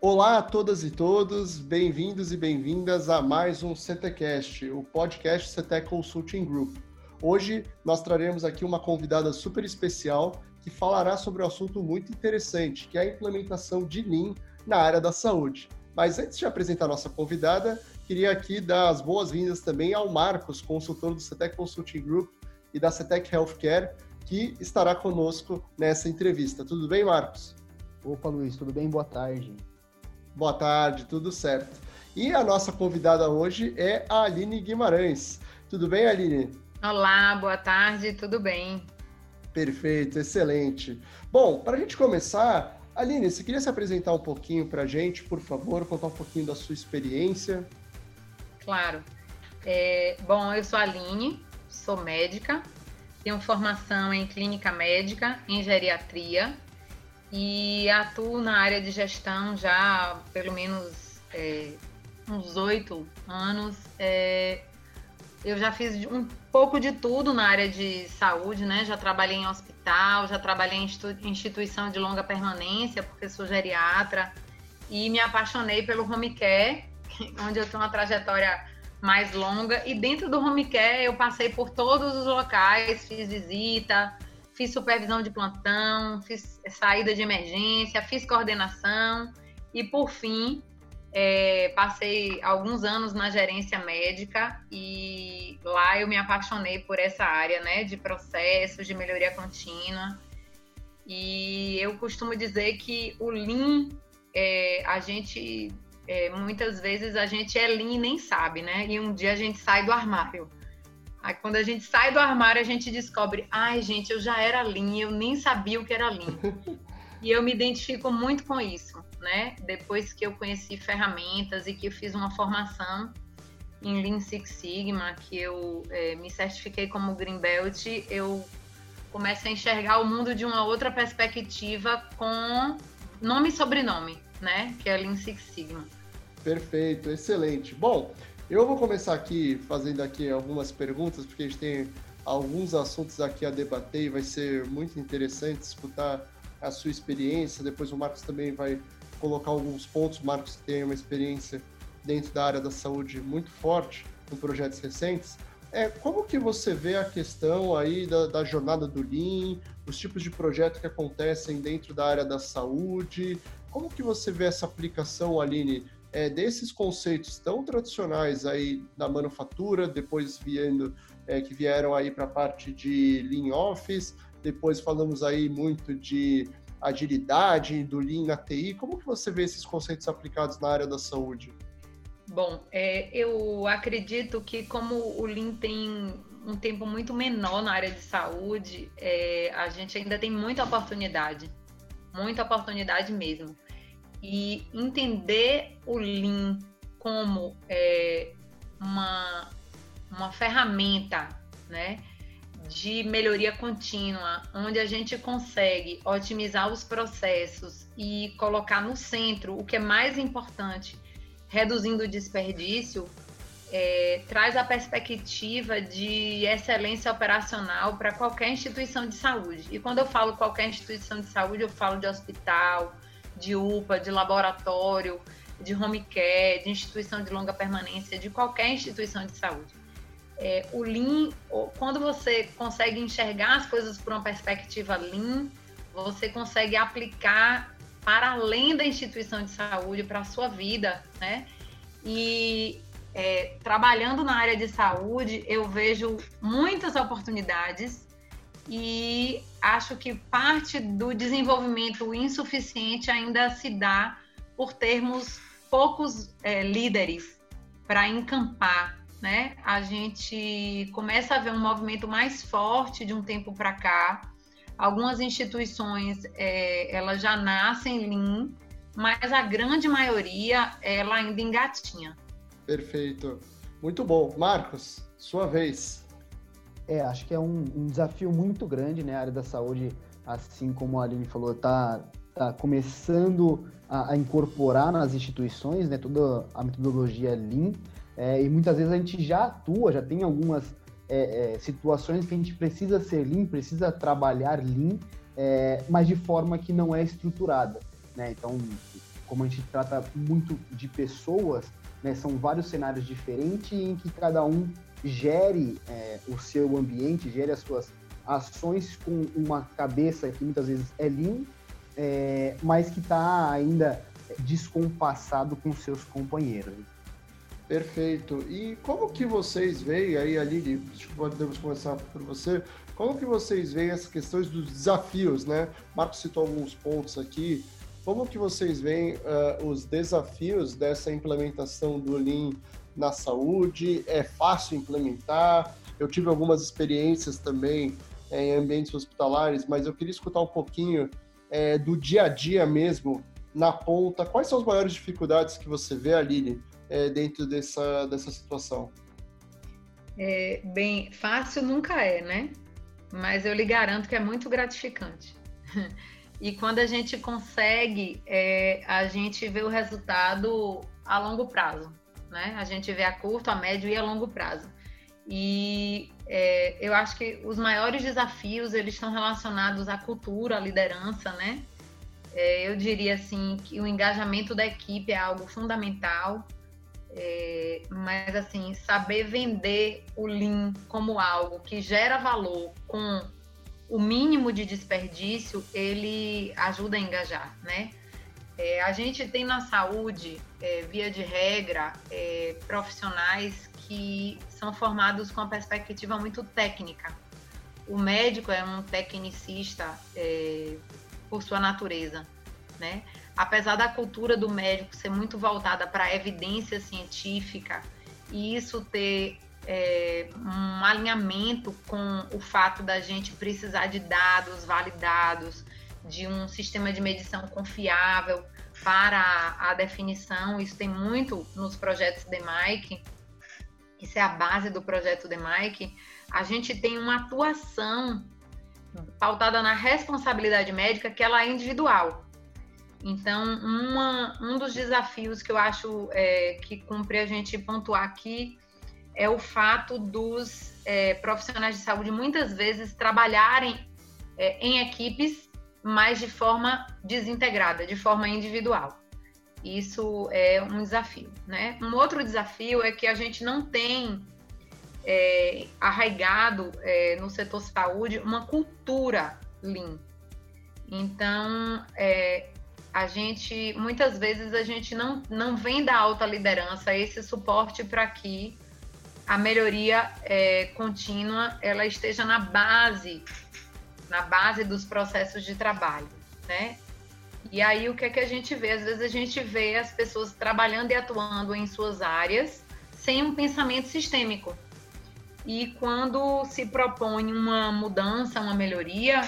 Olá a todas e todos, bem-vindos e bem-vindas a mais um CTcast, o podcast CT Consulting Group. Hoje nós traremos aqui uma convidada super especial que falará sobre um assunto muito interessante, que é a implementação de Lean na área da saúde. Mas antes de apresentar a nossa convidada, queria aqui dar as boas-vindas também ao Marcos, consultor do CETEC Consulting Group e da CETEC Healthcare, que estará conosco nessa entrevista. Tudo bem, Marcos? Opa, Luiz, tudo bem? Boa tarde. Boa tarde, tudo certo. E a nossa convidada hoje é a Aline Guimarães. Tudo bem, Aline? Olá, boa tarde, tudo bem? Perfeito, excelente. Bom, para a gente começar, Aline, você queria se apresentar um pouquinho para a gente, por favor, contar um pouquinho da sua experiência? Claro. É, bom, eu sou a Aline, sou médica, tenho formação em clínica médica, em geriatria e atuo na área de gestão já há pelo menos é, uns oito anos. É, eu já fiz um pouco de tudo na área de saúde, né? Já trabalhei em hospital, já trabalhei em instituição de longa permanência, porque sou geriatra, e me apaixonei pelo home care, onde eu tenho uma trajetória mais longa. E dentro do home care eu passei por todos os locais, fiz visita, fiz supervisão de plantão, fiz saída de emergência, fiz coordenação e por fim é, passei alguns anos na gerência médica e lá eu me apaixonei por essa área, né, de processos, de melhoria contínua. E eu costumo dizer que o Lean, é, a gente é, muitas vezes a gente é lean e nem sabe, né? E um dia a gente sai do armário. Aí quando a gente sai do armário, a gente descobre, ai gente, eu já era lean, eu nem sabia o que era lean. e eu me identifico muito com isso, né? Depois que eu conheci ferramentas e que eu fiz uma formação em Lean Six Sigma, que eu é, me certifiquei como Green Belt, eu começo a enxergar o mundo de uma outra perspectiva com nome e sobrenome, né? Que é Lean Six Sigma. Perfeito, excelente. Bom, eu vou começar aqui fazendo aqui algumas perguntas, porque a gente tem alguns assuntos aqui a debater e vai ser muito interessante escutar a sua experiência. Depois o Marcos também vai colocar alguns pontos. O Marcos tem uma experiência dentro da área da saúde muito forte em projetos recentes. É, como que você vê a questão aí da, da, jornada do Lean, os tipos de projetos que acontecem dentro da área da saúde? Como que você vê essa aplicação, Aline, é, desses conceitos tão tradicionais aí da manufatura, depois viendo, é, que vieram aí para a parte de Lean Office, depois falamos aí muito de agilidade, do Lean na TI. Como que você vê esses conceitos aplicados na área da saúde? Bom, é, eu acredito que como o Lean tem um tempo muito menor na área de saúde, é, a gente ainda tem muita oportunidade, muita oportunidade mesmo e entender o Lean como é, uma, uma ferramenta né, de melhoria contínua, onde a gente consegue otimizar os processos e colocar no centro o que é mais importante, reduzindo o desperdício, é, traz a perspectiva de excelência operacional para qualquer instituição de saúde. E quando eu falo qualquer instituição de saúde, eu falo de hospital, de UPA, de laboratório, de home care, de instituição de longa permanência, de qualquer instituição de saúde. É, o Lean, quando você consegue enxergar as coisas por uma perspectiva Lean, você consegue aplicar para além da instituição de saúde, para a sua vida, né? E é, trabalhando na área de saúde, eu vejo muitas oportunidades e acho que parte do desenvolvimento insuficiente ainda se dá por termos poucos é, líderes para encampar, né? A gente começa a ver um movimento mais forte de um tempo para cá. Algumas instituições é, elas já nascem lean, mas a grande maioria ela ainda engatinha. Perfeito, muito bom, Marcos, sua vez. É, acho que é um, um, desafio muito grande, né? A área da saúde, assim como a Aline falou, está tá começando a, a, incorporar nas instituições, né? Toda a metodologia Lean. É, e muitas vezes a gente já atua, já tem algumas é, é, situações que a gente precisa ser Lean, precisa trabalhar Lean, é, mas de forma que não é estruturada, né? Então, como a gente trata muito de pessoas, né, são vários cenários diferentes em que cada um gere é, o seu ambiente, gere as suas ações com uma cabeça que muitas vezes é lean, é, mas que está ainda descompassado com seus companheiros. Perfeito. E como que vocês veem aí, Aline, podemos começar por você, como que vocês veem as questões dos desafios, né? Marcos citou alguns pontos aqui. Como que vocês veem uh, os desafios dessa implementação do Lean na saúde? É fácil implementar? Eu tive algumas experiências também é, em ambientes hospitalares, mas eu queria escutar um pouquinho é, do dia a dia mesmo, na ponta. Quais são as maiores dificuldades que você vê, Aline, é, dentro dessa, dessa situação? É, bem, fácil nunca é, né? Mas eu lhe garanto que é muito gratificante. E quando a gente consegue, é, a gente vê o resultado a longo prazo, né? A gente vê a curto, a médio e a longo prazo. E é, eu acho que os maiores desafios eles estão relacionados à cultura, à liderança, né? É, eu diria assim que o engajamento da equipe é algo fundamental. É, mas assim, saber vender o Lean como algo que gera valor com o mínimo de desperdício, ele ajuda a engajar, né? É, a gente tem na saúde, é, via de regra, é, profissionais que são formados com uma perspectiva muito técnica. O médico é um tecnicista é, por sua natureza, né? apesar da cultura do médico ser muito voltada para a evidência científica e isso ter é, um alinhamento com o fato da gente precisar de dados validados, de um sistema de medição confiável para a, definição, isso tem muito nos projetos de Mike, isso é a base do projeto de Mike, a gente tem uma atuação pautada na responsabilidade médica que ela é individual. Então, uma, um dos desafios que eu acho é, que cumpre a gente pontuar aqui é o fato dos é, profissionais de saúde muitas vezes trabalharem é, em equipes, mas de forma desintegrada, de forma individual. Isso é um desafio, né? Um outro desafio é que a gente não tem é, arraigado é, no setor saúde uma cultura lean. Então, é, a gente muitas vezes a gente não, não vem da alta liderança esse suporte para que a melhoria é, contínua ela esteja na base na base dos processos de trabalho, né? E aí o que é que a gente vê? Às vezes a gente vê as pessoas trabalhando e atuando em suas áreas sem um pensamento sistêmico. E quando se propõe uma mudança, uma melhoria,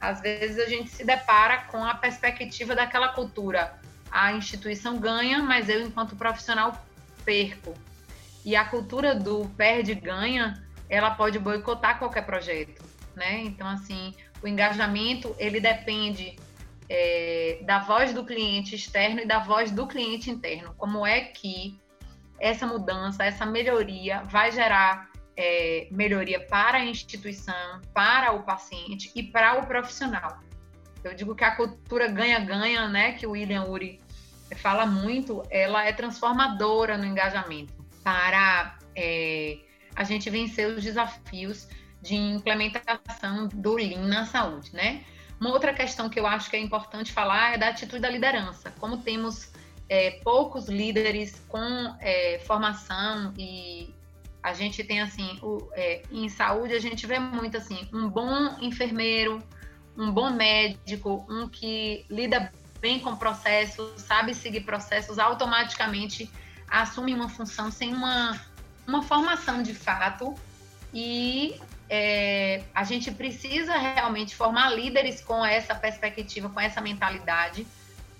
às vezes a gente se depara com a perspectiva daquela cultura. A instituição ganha, mas eu, enquanto profissional, perco. E a cultura do perde-ganha, ela pode boicotar qualquer projeto, né? Então, assim, o engajamento, ele depende é, da voz do cliente externo e da voz do cliente interno. Como é que essa mudança, essa melhoria vai gerar é, melhoria para a instituição, para o paciente e para o profissional. Eu digo que a cultura ganha-ganha, né, que o William Uri fala muito, ela é transformadora no engajamento para é, a gente vencer os desafios de implementação do Lean na saúde, né? Uma outra questão que eu acho que é importante falar é da atitude da liderança. Como temos é, poucos líderes com é, formação e a gente tem assim, o, é, em saúde a gente vê muito assim, um bom enfermeiro, um bom médico, um que lida bem com processos, sabe seguir processos, automaticamente assume uma função sem uma, uma formação de fato e é, a gente precisa realmente formar líderes com essa perspectiva, com essa mentalidade,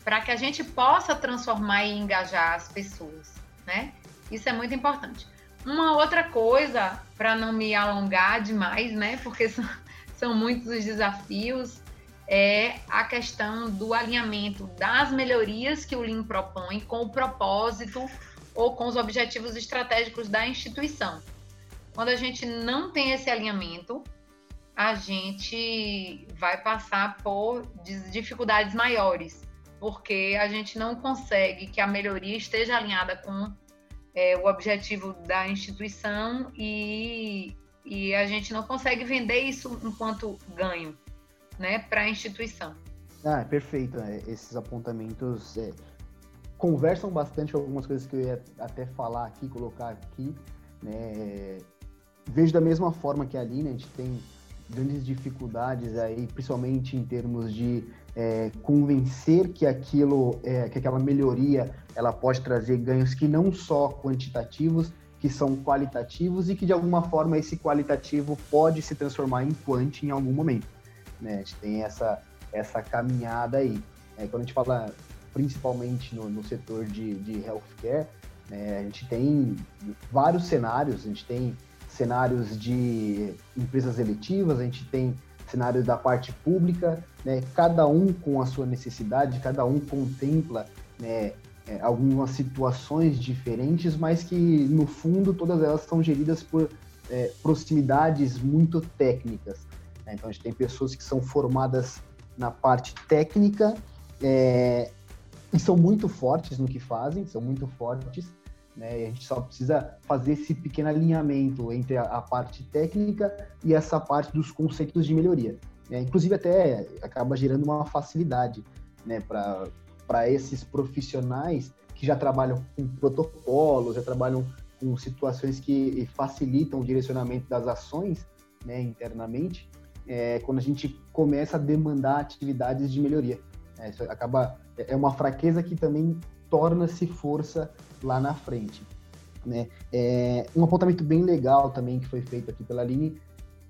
para que a gente possa transformar e engajar as pessoas, né? Isso é muito importante. Uma outra coisa, para não me alongar demais, né? Porque são, são muitos os desafios, é a questão do alinhamento das melhorias que o Lean propõe com o propósito ou com os objetivos estratégicos da instituição. Quando a gente não tem esse alinhamento, a gente vai passar por dificuldades maiores, porque a gente não consegue que a melhoria esteja alinhada com é, o objetivo da instituição e, e a gente não consegue vender isso enquanto ganho né, para a instituição. Ah, é perfeito. Né? Esses apontamentos é, conversam bastante algumas coisas que eu ia até falar aqui, colocar aqui. Né? Vejo da mesma forma que a Aline, a gente tem grandes dificuldades aí, principalmente em termos de é, convencer que aquilo, é, que aquela melhoria, ela pode trazer ganhos que não só quantitativos, que são qualitativos e que de alguma forma esse qualitativo pode se transformar em quant em algum momento. Né? A gente tem essa essa caminhada aí. É, quando a gente fala principalmente no, no setor de, de healthcare, né, a gente tem vários cenários, a gente tem cenários de empresas eletivas, a gente tem cenários da parte pública, né, cada um com a sua necessidade, cada um contempla né, é, algumas situações diferentes, mas que no fundo todas elas são geridas por é, proximidades muito técnicas. Né? Então a gente tem pessoas que são formadas na parte técnica é, e são muito fortes no que fazem, são muito fortes, né? a gente só precisa fazer esse pequeno alinhamento entre a, a parte técnica e essa parte dos conceitos de melhoria. Né? Inclusive, até acaba gerando uma facilidade né, para esses profissionais que já trabalham com protocolos, já trabalham com situações que facilitam o direcionamento das ações né, internamente, é, quando a gente começa a demandar atividades de melhoria. É, isso acaba é uma fraqueza que também torna-se força lá na frente. Né? É, um apontamento bem legal também que foi feito aqui pela Aline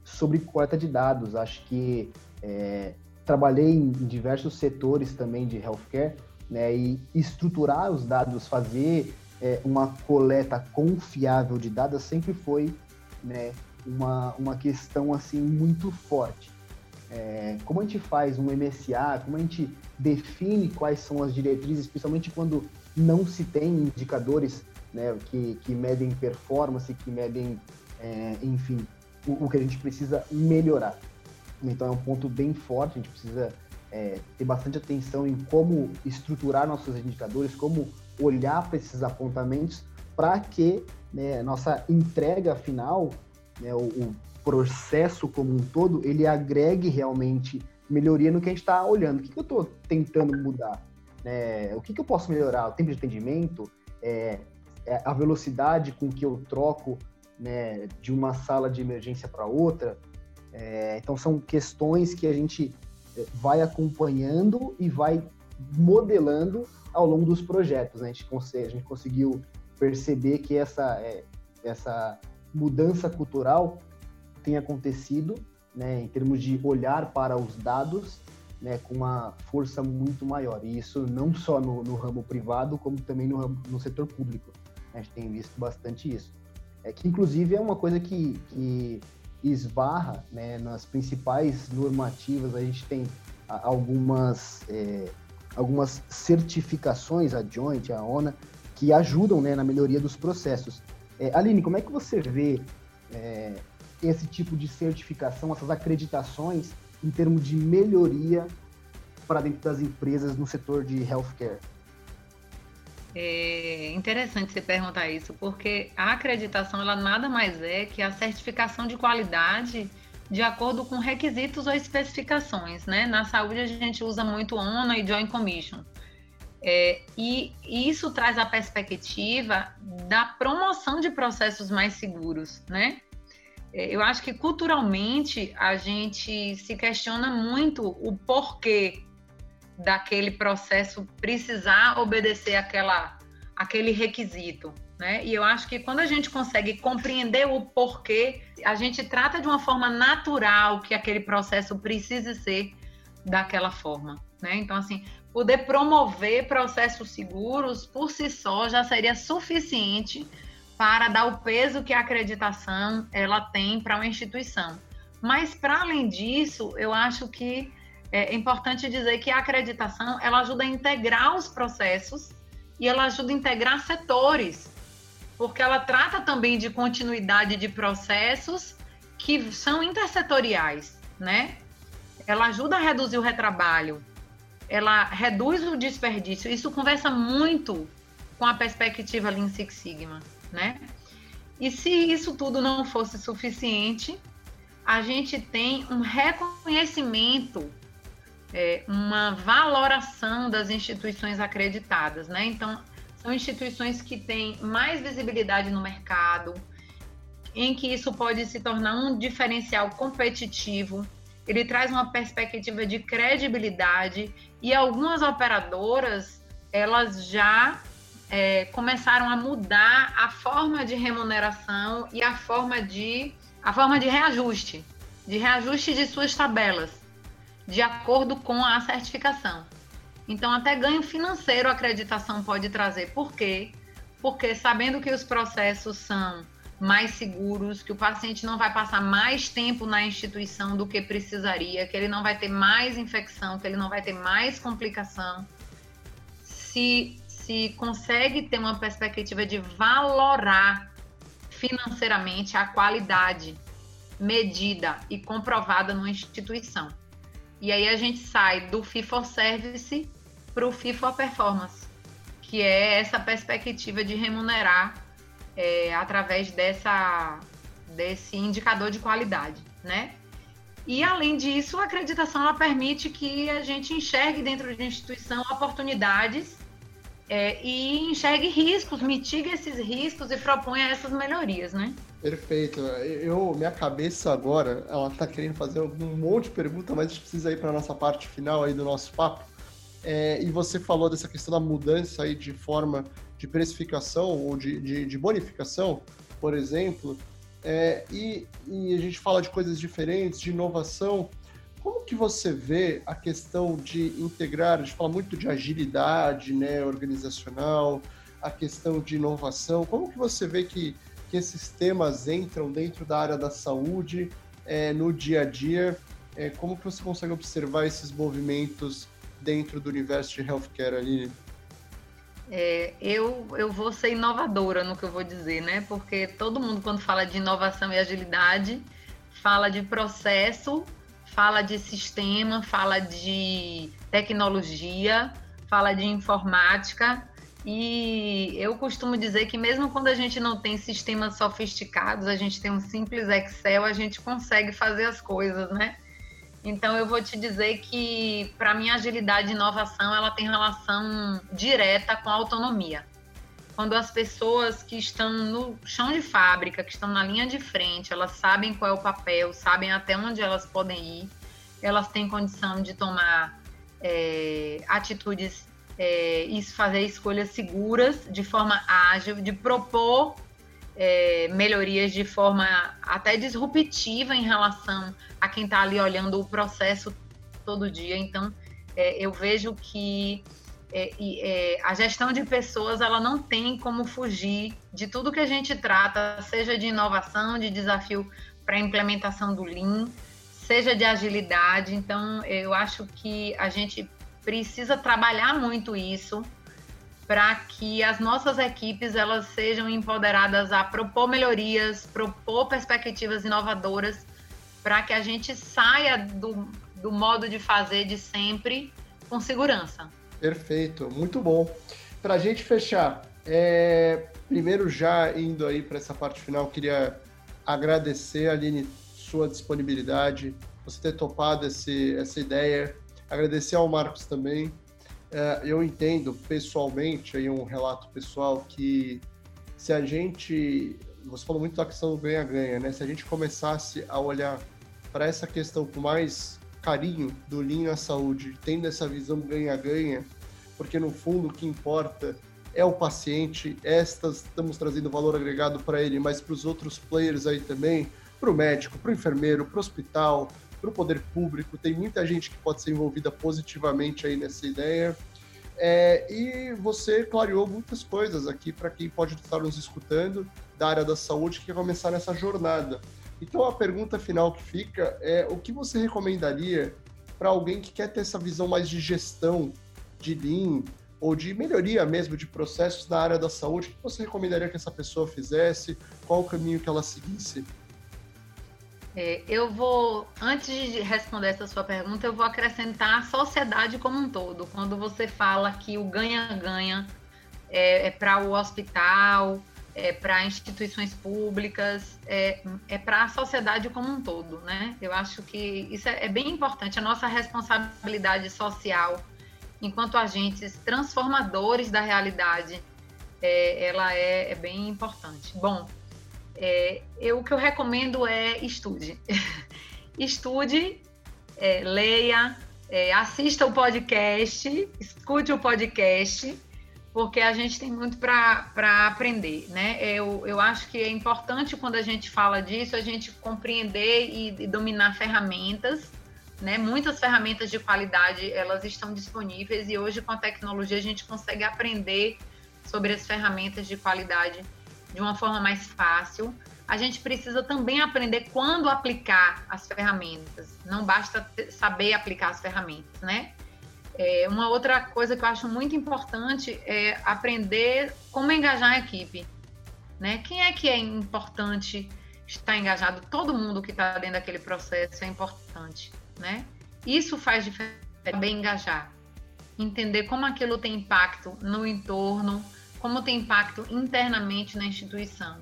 sobre coleta de dados. Acho que é, trabalhei em diversos setores também de healthcare né, e estruturar os dados, fazer é, uma coleta confiável de dados sempre foi né, uma, uma questão assim muito forte. É, como a gente faz um MSA, como a gente define quais são as diretrizes, principalmente quando não se tem indicadores né, que, que medem performance, que medem, é, enfim, o, o, que a gente precisa melhorar. Então é um ponto bem forte, a gente precisa é, ter bastante atenção em como estruturar nossos indicadores, como olhar para esses apontamentos para que né, nossa entrega final né, o, o, processo como um todo, ele agregue realmente melhoria no que a gente está olhando. O que, que eu estou tentando mudar? Né? O que, que eu posso melhorar? O tempo de atendimento? É, é a velocidade com que eu troco né, de uma sala de emergência para outra? É, então, são questões que a gente é, vai acompanhando e vai modelando ao longo dos projetos. Né? A, gente a gente conseguiu perceber que essa, é, essa mudança cultural tem acontecido, né, em termos de olhar para os dados, né, com uma força muito maior. E isso não só no, no ramo privado, como também no, ramo, no setor público. A gente tem visto bastante isso. É que, inclusive, é uma coisa que, que esbarra né, nas principais normativas. A gente tem algumas, é, algumas certificações, a Joint, a ONA, que ajudam né, na melhoria dos processos. É, Aline, como é que você vê é, esse tipo de certificação, essas acreditações em termos de melhoria para dentro das empresas no setor de healthcare? É interessante você perguntar isso, porque a acreditação ela nada mais é que a certificação de qualidade de acordo com requisitos ou especificações, né? Na saúde a gente usa muito ONA e Joint Commission. É, e isso traz a perspectiva da promoção de processos mais seguros, né? É, eu acho que culturalmente a gente se questiona muito o porquê daquele processo precisar obedecer aquela, aquele requisito. Né? E eu acho que quando a gente consegue compreender o porquê, a gente trata de uma forma natural que aquele processo precise ser daquela forma. Né? Então, assim, poder promover processos seguros por si só já seria suficiente para dar o peso que a acreditação ela tem para uma instituição. Mas para além disso, eu acho que é importante dizer que a acreditação ela ajuda a integrar os processos e ela ajuda a integrar setores, porque ela trata também de continuidade de processos que são intersetoriais, né? Ela ajuda a reduzir o retrabalho, ela reduz o desperdício. Isso conversa muito com a perspectiva Lean Six Sigma, né? E se isso tudo não fosse suficiente, a gente tem um reconhecimento, é, uma valoração das instituições acreditadas, né? Então, são instituições que têm mais visibilidade no mercado, em que isso pode se tornar um diferencial competitivo. Ele traz uma perspectiva de credibilidade e algumas operadoras elas já é, começaram a mudar a forma de remuneração e a forma de a forma de reajuste, de reajuste de suas tabelas, de acordo com a certificação. Então, até ganho financeiro a acreditação pode trazer. Por quê? Porque sabendo que os processos são mais seguros, que o paciente não vai passar mais tempo na instituição do que precisaria, que ele não vai ter mais infecção, que ele não vai ter mais complicação. Se, se consegue ter uma perspectiva de valorar financeiramente a qualidade medida e comprovada numa instituição. E aí a gente sai do fee service para o fee for performance, que é essa perspectiva de remunerar é, através dessa, desse indicador de qualidade, né? E além disso, a acreditação ela permite que a gente enxergue dentro de instituição oportunidades é, e enxergue riscos, mitigue esses riscos e proponha essas melhorias, né? Perfeito. Eu, minha cabeça agora, ela tá querendo fazer um monte de pergunta, mas a gente precisa ir para nossa parte final aí do nosso papo. É, e você falou dessa questão da mudança aí de forma de precificação ou de, de, de bonificação, por exemplo, é, e, e, a gente fala de coisas diferentes, de inovação. Como que você vê a questão de integrar, a gente fala muito de agilidade né, organizacional, a questão de inovação, como que você vê que, que esses temas entram dentro da área da saúde, é, no dia a dia, é, como que você consegue observar esses movimentos dentro do universo de healthcare ali? É, eu, eu vou ser inovadora no que eu vou dizer, né? Porque todo mundo, quando fala de inovação e agilidade, fala de processo, fala de sistema, fala de tecnologia, fala de informática. E eu costumo dizer que mesmo quando a gente não tem sistemas sofisticados, a gente tem um simples Excel, a gente consegue fazer as coisas, né? Então eu vou te dizer que para mim agilidade e inovação ela tem relação direta com a autonomia. Quando as pessoas que estão no chão de fábrica, que estão na linha de frente, elas sabem qual é o papel, sabem até onde elas podem ir, elas têm condição de tomar é, atitudes é, e fazer escolhas seguras, de forma ágil, de propor é, melhorias de forma até disruptiva em relação a quem está ali olhando o processo todo dia. Então, é, eu vejo que é, é, a gestão de pessoas ela não tem como fugir de tudo que a gente trata, seja de inovação, de desafio para a implementação do Lean, seja de agilidade. Então, eu acho que a gente precisa trabalhar muito isso para que as nossas equipes elas sejam empoderadas a propor melhorias, propor perspectivas inovadoras, para que a gente saia do, do modo de fazer de sempre com segurança. Perfeito, muito bom. Para a gente fechar, é, primeiro já indo aí para essa parte final, queria agradecer, Aline, sua disponibilidade, você ter topado esse, essa ideia, agradecer ao Marcos também, é, eu entendo pessoalmente, aí um relato pessoal, que se a gente. Você falou muito da questão do ganha-ganha, né? Se a gente começasse a olhar para essa questão com mais carinho do Lean na saúde, tendo essa visão ganha-ganha, porque no fundo o que importa é o paciente, estas estamos trazendo valor agregado para ele, mas para os outros players aí também, para o médico, para o enfermeiro, para o hospital, para o poder público, tem muita gente que pode ser envolvida positivamente aí nessa ideia. É, e você clareou muitas coisas aqui para quem pode estar nos escutando da área da saúde que quer começar nessa jornada. Então a pergunta final que fica é o que você recomendaria para alguém que quer ter essa visão mais de gestão, de Lean, ou de melhoria mesmo de processos na área da saúde, o que você recomendaria que essa pessoa fizesse? Qual o caminho que ela seguisse? É, eu vou, antes de responder essa sua pergunta, eu vou acrescentar a sociedade como um todo. Quando você fala que o ganha-ganha é, é para o hospital, é para instituições públicas, é, é para a sociedade como um todo, né? Eu acho que isso é, é bem importante, a nossa responsabilidade social enquanto agentes transformadores da realidade, é, ela é, é, bem importante. Bom, é, eu, o que eu recomendo é estude. estude, é, leia, é, assista o podcast, escute o podcast, porque a gente tem muito para aprender, né? Eu, eu acho que é importante quando a gente fala disso, a gente compreender e, e dominar ferramentas, né? Muitas ferramentas de qualidade, elas estão disponíveis e hoje com a tecnologia a gente consegue aprender sobre as ferramentas de qualidade de uma forma mais fácil. A gente precisa também aprender quando aplicar as ferramentas. Não basta saber aplicar as ferramentas, né? É, uma outra coisa que eu acho muito importante é aprender como engajar a equipe. Né? Quem é que é importante estar engajado? Todo mundo que está dentro daquele processo é importante. Né? Isso faz diferença, bem engajar. Entender como aquilo tem impacto no entorno, como tem impacto internamente na instituição.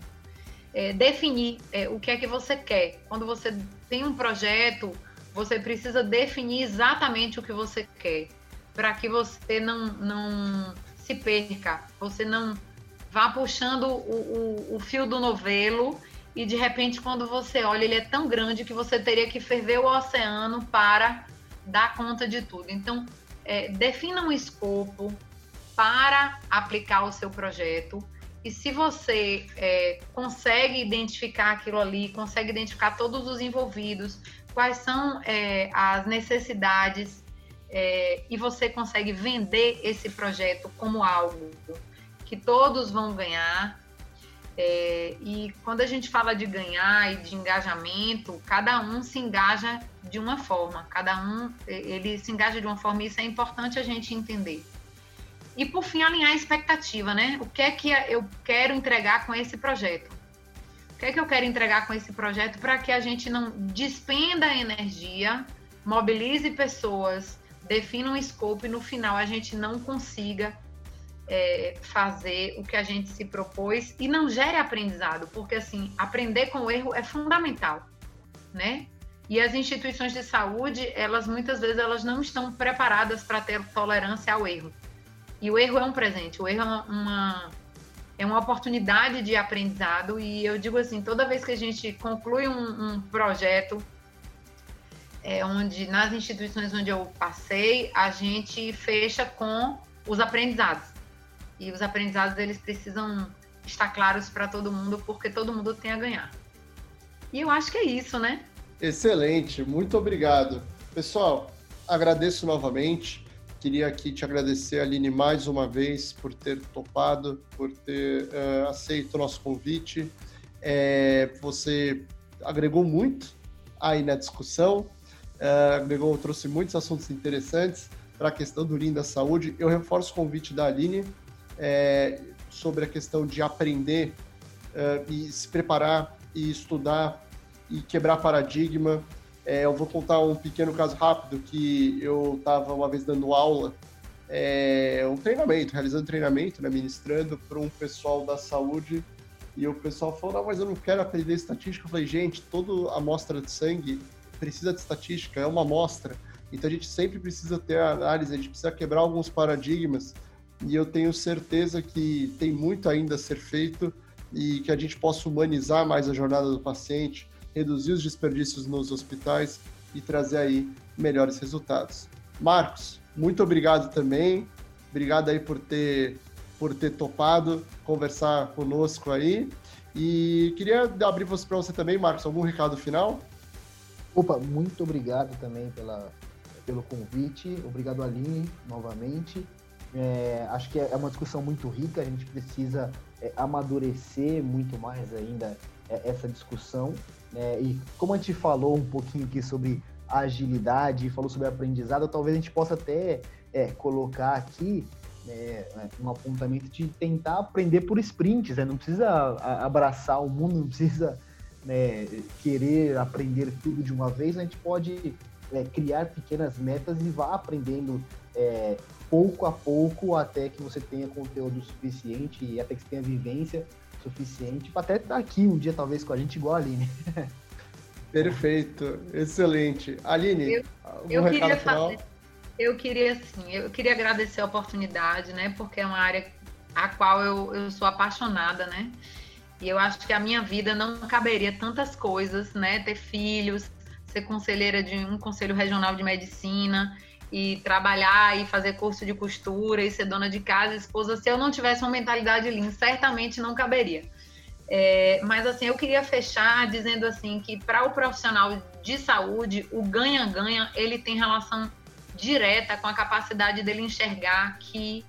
É, definir é, o que é que você quer. Quando você tem um projeto, você precisa definir exatamente o que você quer, para que você não, não se perca, você não vá puxando o, o, o, fio do novelo e de repente quando você olha ele é tão grande que você teria que ferver o oceano para dar conta de tudo. Então, é, defina um escopo, para aplicar o seu projeto. E se você é, consegue identificar aquilo ali, consegue identificar todos os envolvidos, quais são é, as necessidades, é, e você consegue vender esse projeto como algo que todos vão ganhar. É, e quando a gente fala de ganhar e de engajamento, cada um se engaja de uma forma, cada um ele se engaja de uma forma, e isso é importante a gente entender. E por fim, alinhar a expectativa, né? O que é que eu quero entregar com esse projeto? O que é que eu quero entregar com esse projeto para que a gente não despenda energia, mobilize pessoas, defina um escopo e no final a gente não consiga é, fazer o que a gente se propôs e não gere aprendizado, porque assim, aprender com o erro é fundamental, né? E as instituições de saúde, elas muitas vezes elas não estão preparadas para ter tolerância ao erro. E o erro é um presente, o erro é uma, é uma oportunidade de aprendizado. E eu digo assim, toda vez que a gente conclui um, um projeto, é, onde nas instituições onde eu passei, a gente fecha com os aprendizados. E os aprendizados eles precisam estar claros para todo mundo, porque todo mundo tem a ganhar. E eu acho que é isso, né? Excelente, muito obrigado. Pessoal, agradeço novamente. Queria aqui te agradecer, Aline, mais uma vez por ter topado, por ter uh, aceito o nosso convite. É, você agregou muito aí na discussão, uh, agregou, trouxe muitos assuntos interessantes para a questão do Lean da Saúde. Eu reforço o convite da Aline é, sobre a questão de aprender uh, e se preparar e estudar e quebrar paradigma é, eu vou contar um pequeno caso rápido que eu estava uma vez dando aula, é, um treinamento, realizando treinamento, né, ministrando para um pessoal da saúde e o pessoal falou, não, mas eu não quero aprender estatística. Eu falei, gente, toda amostra de sangue precisa de estatística, é uma amostra. Então a gente sempre precisa ter análise, a gente precisa quebrar alguns paradigmas e eu tenho certeza que tem muito ainda a ser feito e que a gente possa humanizar mais a jornada do paciente, reduzir os desperdícios nos hospitais e trazer aí melhores resultados. Marcos, muito obrigado também. Obrigado aí por ter por ter topado conversar conosco aí. E queria abrir para você também, Marcos, algum recado final? Opa, muito obrigado também pela, pelo convite. Obrigado, Aline, novamente. É, acho que é uma discussão muito rica, a gente precisa é, amadurecer muito mais ainda é, essa discussão. Né? E como a gente falou um pouquinho aqui sobre agilidade, falou sobre aprendizado, talvez a gente possa até é, colocar aqui né, um apontamento de tentar aprender por sprints, né? não precisa abraçar o mundo, não precisa né, querer aprender tudo de uma vez, a gente pode é, criar pequenas metas e vá aprendendo é, pouco a pouco até que você tenha conteúdo suficiente e até que você tenha vivência suficiente para até estar aqui um dia talvez com a gente igual a Aline. Perfeito, excelente. Aline, eu, eu queria fazer, eu queria sim, eu queria agradecer a oportunidade, né? Porque é uma área a qual eu, eu sou apaixonada, né? E eu acho que a minha vida não caberia tantas coisas, né? Ter filhos, ser conselheira de um conselho regional de medicina e trabalhar e fazer curso de costura e ser dona de casa, esposa, se eu não tivesse uma mentalidade lean, certamente não caberia. É, mas assim, eu queria fechar dizendo assim que para o profissional de saúde, o ganha-ganha ele tem relação direta com a capacidade dele enxergar que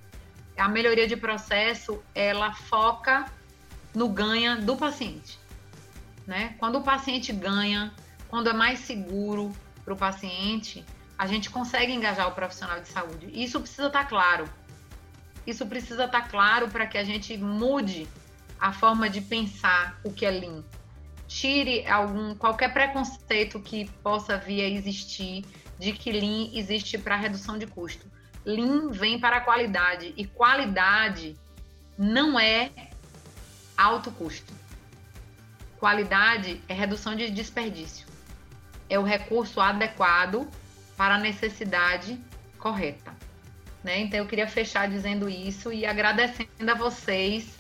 a melhoria de processo ela foca no ganha do paciente, né? Quando o paciente ganha, quando é mais seguro para o paciente, a gente consegue engajar o profissional de saúde. Isso precisa estar tá claro. Isso precisa estar tá claro para que a gente mude a forma de pensar o que é Lean. Tire algum qualquer preconceito que possa vir a existir de que Lean existe para redução de custo. Lean vem para a qualidade e qualidade não é alto custo. Qualidade é redução de desperdício. É o recurso adequado para a necessidade correta. Né? Então eu queria fechar dizendo isso e agradecendo a vocês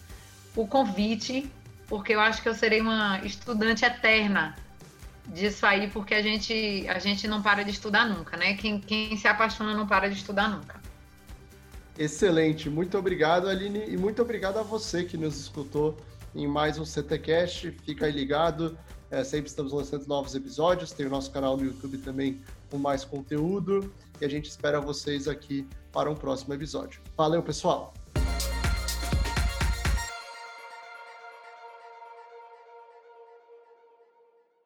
o convite, porque eu acho que eu serei uma estudante eterna disso aí, porque a gente, a gente não para de estudar nunca, né? Quem, quem se apaixona não para de estudar nunca. Excelente, muito obrigado, Aline, e muito obrigado a você que nos escutou em mais um CTCast. Fica aí ligado, é, sempre estamos lançando novos episódios, tem o nosso canal no YouTube também com mais conteúdo, e a gente espera vocês aqui para um próximo episódio. Valeu, pessoal!